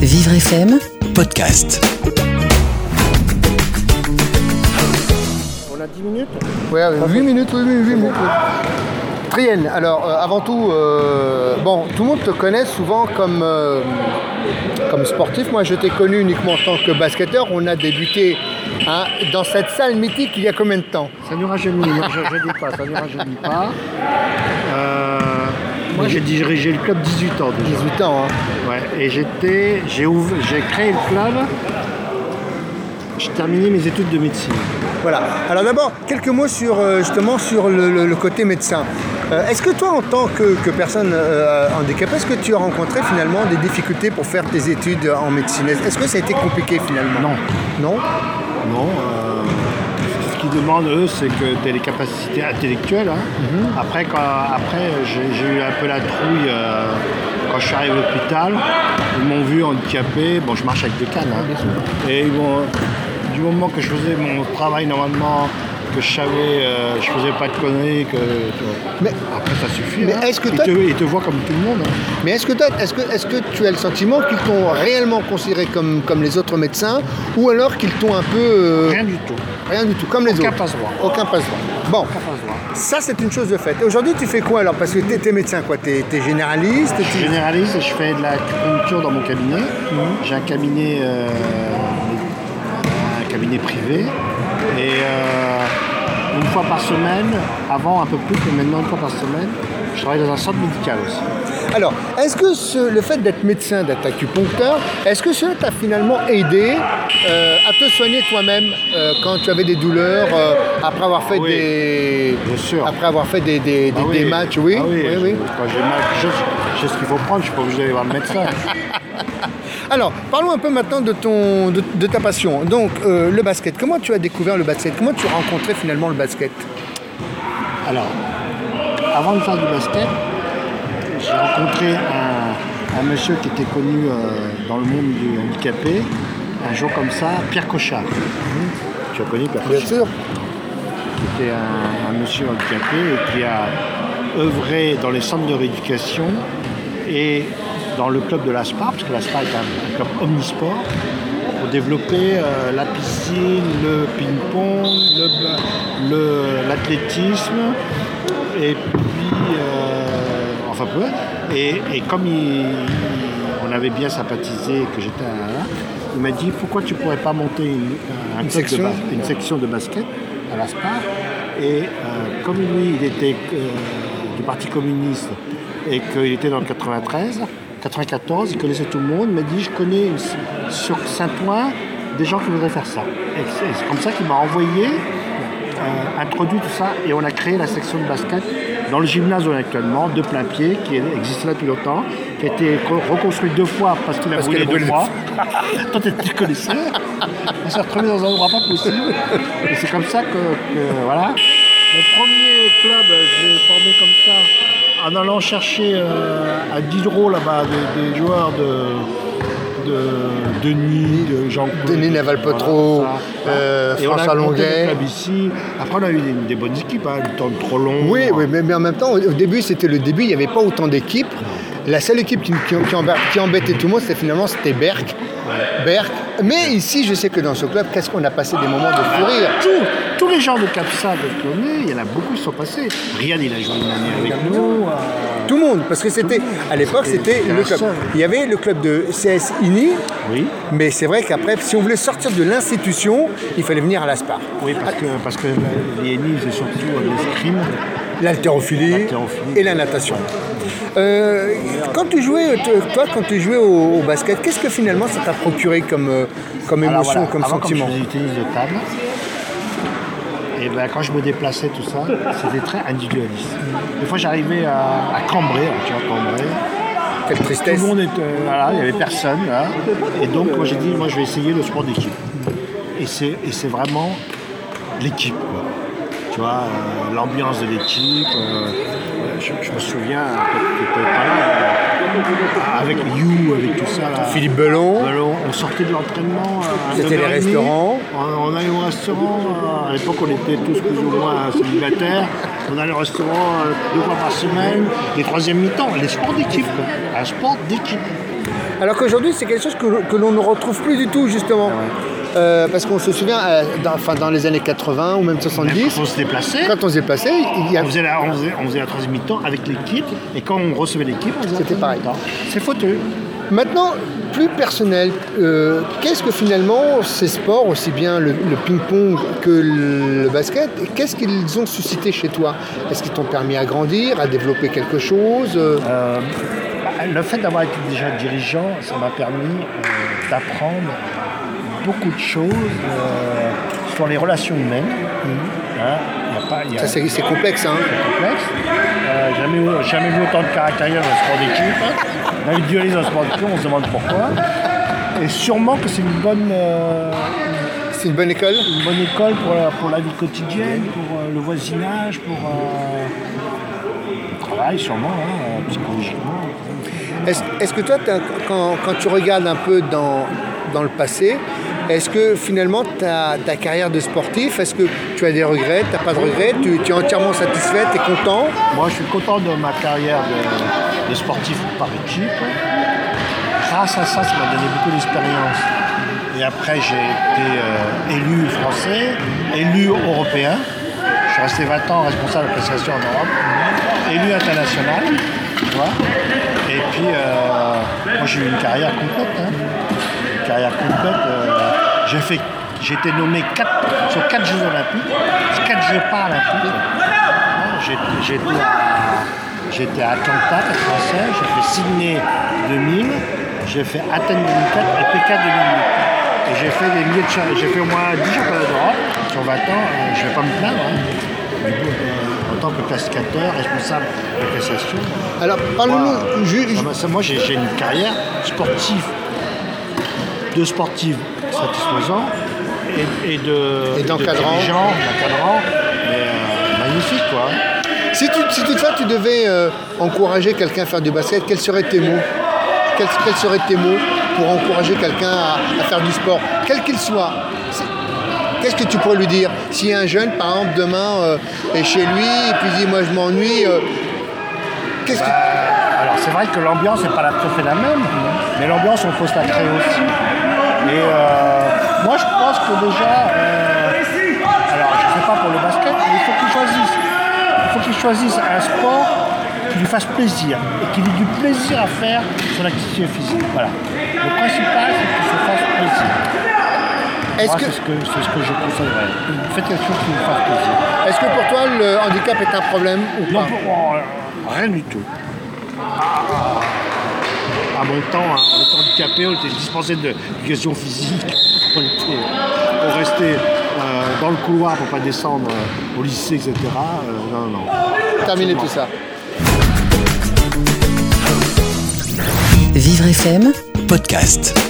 Vivre FM, podcast. On a 10 minutes Ouais, 8 minutes, oui, oui, 8 minutes. oui. Trienne, alors euh, avant tout, euh, bon, tout le monde te connaît souvent comme, euh, comme sportif. Moi, je t'ai connu uniquement en tant que basketteur. On a débuté hein, dans cette salle mythique il y a combien de temps? Ça ne rajeunit, non, je ne dis pas, ça ne rajeunit pas. Euh, moi j'ai dirigé le club 18 ans déjà. 18 ans, hein. Et j'étais, j'ai, j'ai créé le club, j'ai terminé mes études de médecine. Voilà. Alors d'abord, quelques mots sur euh, justement sur le, le- le côté médecin. Euh, est-ce que toi, en tant que, que personne euh, handicapée, est-ce que tu as rencontré finalement des difficultés pour faire tes études en médecine? Est-ce que ça a été compliqué finalement? Non. Non? Non, euh, ce qu'ils demandent eux, c'est que tu aies les capacités intellectuelles. hein. Après, quand, après j'ai, eu un peu la trouille quand je suis arrivé à l'hôpital. Ils m'ont vu handicapé. Bon, je marche avec des cannes. hein. Et ils m'ont- du moment que je faisais mon travail normalement, que je savais, euh, je faisais pas de conneries, que. Mais- après ça suffit. mais hein. est-ce que ils, te, ils te voient comme tout le monde. hein. Mais est-ce que, toi- est-ce que, est-ce que tu as le sentiment qu'ils t'ont réellement considéré comme, comme les autres médecins ou alors qu'ils t'ont un peu... euh, Rien du tout. rien du tout, comme les Aucun autres? passe-droit. Aucun passe-droit. Bon, ça c'est une chose de fait. Et Aujourd'hui tu fais quoi alors? Parce que tu es, médecin quoi? Tu es, généraliste Je suis généraliste et je fais de l'acupuncture dans mon cabinet. J'ai un cabinet, euh, un cabinet privé. Et euh, une fois par semaine, avant un peu plus, mais maintenant une fois par semaine, je travaille dans un centre médical aussi. Alors, est-ce que ce- le fait d'être médecin, d'être acupuncteur, est-ce que cela t'a finalement aidé euh, à te soigner toi-même euh, quand tu avais des douleurs euh, après avoir fait Oui, des bien sûr. après avoir fait des, des- des- Ah des matchs, oui, Ah oui, oui, oui. Quand j'ai mal, je, je sais ce qu'il faut prendre, je suis pas obligé d'aller voir le médecin. Alors, parlons un peu maintenant de, ton, de, de ta passion. Donc, euh, le basket. Comment tu as découvert le basket? Comment tu as rencontré finalement le basket? Alors, avant de faire du basket, j'ai rencontré un, un monsieur qui était connu euh, dans le monde du handicapé, un jour comme ça, Pierre Cochard. Tu as connu Pierre Cochard sûr. qui était un, un monsieur handicapé et qui a œuvré dans les centres de rééducation et dans le club de l'ASPAR, parce que l'ASPAR est un, un club omnisport, pour développer euh, la piscine, le ping-pong, le- le- l'athlétisme, et puis, euh, enfin peu. Et, et comme il- on avait bien sympathisé, que j'étais un, il m'a dit pourquoi tu pourrais pas monter une, un section de bas- une section de basket à l'ASPAR. Et euh, comme lui, il était euh, du Parti communiste et qu'il était dans le 93, 94, il connaissait tout le monde, il m'a dit je connais une- sur Saint-Ouen des gens qui voudraient faire ça. Et c'est comme ça qu'il m'a envoyé euh, introduit tout ça et on a créé la section de basket dans le gymnase où on est actuellement, de plein pied, qui existe là depuis longtemps, qui a été co- reconstruit deux fois parce qu'il a Parce brûlé deux fois. Toi, tu tu connaissais. On s'est retrouvé dans un endroit pas possible. Et c'est comme ça que, que- voilà. Mon premier club, euh, je l'ai formé comme ça, en allant chercher euh, à Diderot là-bas des, des joueurs de, de Denis, de Jean Denis ça. euh, François Longuet. Après, on a eu des, des bonnes équipes, hein, le temps trop long. Oui, oui mais, mais en même temps, au au début, c'était le début, il n'y avait pas autant d'équipes. La seule équipe qui, embêtait tout le monde, c'était finalement c'était Berck. Berck. Mais ici, je sais que dans ce club, qu'est-ce qu'on a passé des moments de fou rire? Tous les gens de Capsa de Clonay, il y en a beaucoup qui sont passés. Riyad, il a joué une année avec nous. euh, Tout le monde, parce que c'était, à l'époque, c'était le club. Il y avait le club de CS INI, oui. mais c'est vrai qu'après, si on voulait sortir de l'institution, il fallait venir à l'ASPAR. Oui, parce que, parce que les ennemis, c'est surtout euh, l'escrime. L'haltérophilie et la natation. Euh, quand tu jouais, toi, quand tu jouais au, au basket, qu'est-ce que finalement ça t'a procuré comme, euh, comme Alors émotion, voilà, comme avant, sentiment Comme je faisais du tennis de table, et ben, quand je me déplaçais, tout ça, c'était très individualiste. Des fois, j'arrivais à, à Cambrai, hein, tu vois, Cambrai. Quelle Tout tristesse. le monde était. Voilà, il n'y avait personne. Là. Et donc, moi, j'ai dit, moi, je vais essayer le sport d'équipe. Et c'est, et c'est vraiment l'équipe. quoi. Tu vois, euh, l'ambiance de l'équipe. euh, je, je me souviens, peut-être pas là, avec You, avec tout ça. Là. Philippe Belon, on sortait de l'entraînement. à C'était les 9h30. restaurants. On, on allait au restaurant. euh, À l'époque, on était tous plus ou moins célibataires. On allait au restaurant euh, deux fois par semaine. Les troisièmes mi-temps, les sports d'équipe. Un sport d'équipe. Alors qu'aujourd'hui, c'est quelque chose que, que l'on ne retrouve plus du tout, justement. Euh, parce qu'on se souvient, euh, dans, enfin, dans les années 80 ou même 70, Quand on se déplaçait, quand on se déplaçait, il y a... on faisait, la, on, faisait, on faisait la troisième mi-temps avec l'équipe, et quand on recevait l'équipe, C'était pareil. C'est fauteux. Maintenant, plus personnel, euh, qu'est-ce que finalement ces sports, aussi bien le, le ping-pong que le basket, qu'est-ce qu'ils ont suscité chez toi? Est-ce qu'ils t'ont permis à grandir, à développer quelque chose le fait d'avoir été déjà dirigeant, ça m'a permis d'apprendre beaucoup de choses euh, sur les relations humaines. Hein, il y a pas- il y a- Ça, c'est c'est complexe, hein complexe. Euh, jamais, vu autant de caractériel dans le sport d'équipe. On a eu dans le sport d'équipe, on se demande pourquoi. Et sûrement que c'est une bonne, euh, C'est une bonne école une bonne école pour la, pour la vie quotidienne, pour le voisinage, pour le travail sûrement, hein, psychologiquement. Est-ce est-ce que toi, quand, quand tu regardes un peu dans, dans le passé, est-ce que finalement ta, carrière de sportif, est-ce que tu as des regrets, tu n'as pas de regrets, tu, es entièrement satisfait, tu es content? Moi, je suis content de ma carrière de, sportif par équipe. Grâce à ça, ça m'a donné beaucoup d'expérience. Et après, j'ai été euh, élu français, élu européen. Je suis resté 20 ans responsable de l'association en Europe, élu international. Tu vois Et puis, euh, moi, j'ai eu une carrière complète. hein. Une carrière complète. euh, j'ai fait, j'ai été nommé quatre- sur 4 Jeux Olympiques, 4 Jeux Paralympiques. J'ai- J'étais à, j'étais à Atlanta 96, j'ai fait Sydney 2000, j'ai fait Athènes 2004 et Pékin 2008. Et j'ai fait des milliers de j'ai fait au moins 10 championnats d'Europe sur 20 ans, euh, je ne vais pas me plaindre. hein. Euh, en tant que classificateur, responsable de classification, Alors, parle-nous, moi j'ai une carrière sportive, de sportive satisfaisant et, et de, Et d'encadrant. de dirigeant, d'encadrant, mais euh, magnifique quoi. si, tu, si toutefois tu devais euh, encourager quelqu'un à faire du basket, quels seraient tes mots? Quels, quels seraient tes mots pour encourager quelqu'un à, à faire du sport, quel qu'il soit? Qu'est-ce que tu pourrais lui dire? Si un jeune, par exemple, demain euh, est chez lui et puis dit Moi je m'ennuie, qu'est-ce que. Alors c'est vrai que l'ambiance n'est pas la tout à fait la même, mais l'ambiance on peut se la créer aussi. Et euh, moi je pense que déjà, euh, alors je ne sais pas pour le basket, mais il faut qu'il choisisse. Il faut qu'il choisisse un sport qui lui fasse plaisir et qui lui ait du plaisir à faire son activité physique. Voilà. Le principal c'est qu'il se fasse plaisir. Est-ce que, c'est ce que, c'est ce que je conseillerais. Faites quelque chose qui vous fasse plaisir. est-ce que pour toi le handicap est un problème ou Non, pas? pour- oh, rien du tout. À mon temps, hein, on était handicapé, on était dispensé d'éducation physique. On, était- on restait euh, dans le couloir pour pas descendre euh, au lycée, etc. Euh, non, non. Terminer tout ça. Vivre FM podcast.